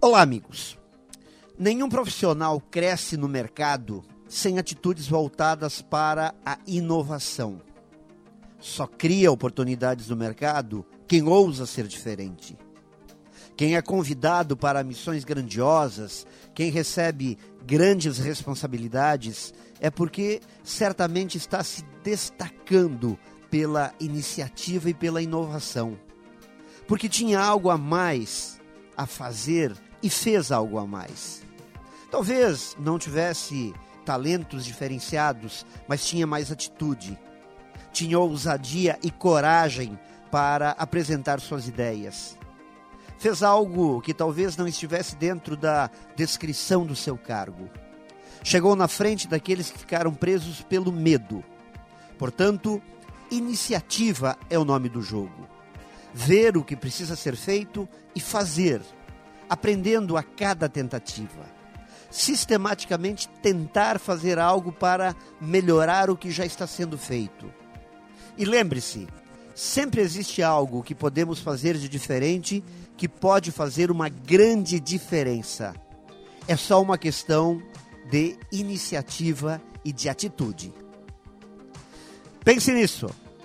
Olá, amigos. Nenhum profissional cresce no mercado sem atitudes voltadas para a inovação. Só cria oportunidades no mercado quem ousa ser diferente. Quem é convidado para missões grandiosas, quem recebe grandes responsabilidades, é porque certamente está se destacando pela iniciativa e pela inovação. Porque tinha algo a mais a fazer e fez algo a mais. Talvez não tivesse talentos diferenciados, mas tinha mais atitude. Tinha ousadia e coragem para apresentar suas ideias. Fez algo que talvez não estivesse dentro da descrição do seu cargo. Chegou na frente daqueles que ficaram presos pelo medo. Portanto, iniciativa é o nome do jogo. Ver o que precisa ser feito e fazer aprendendo a cada tentativa. Sistematicamente tentar fazer algo para melhorar o que já está sendo feito. E lembre-se, sempre existe algo que podemos fazer de diferente que pode fazer uma grande diferença. É só uma questão de iniciativa e de atitude. Pense nisso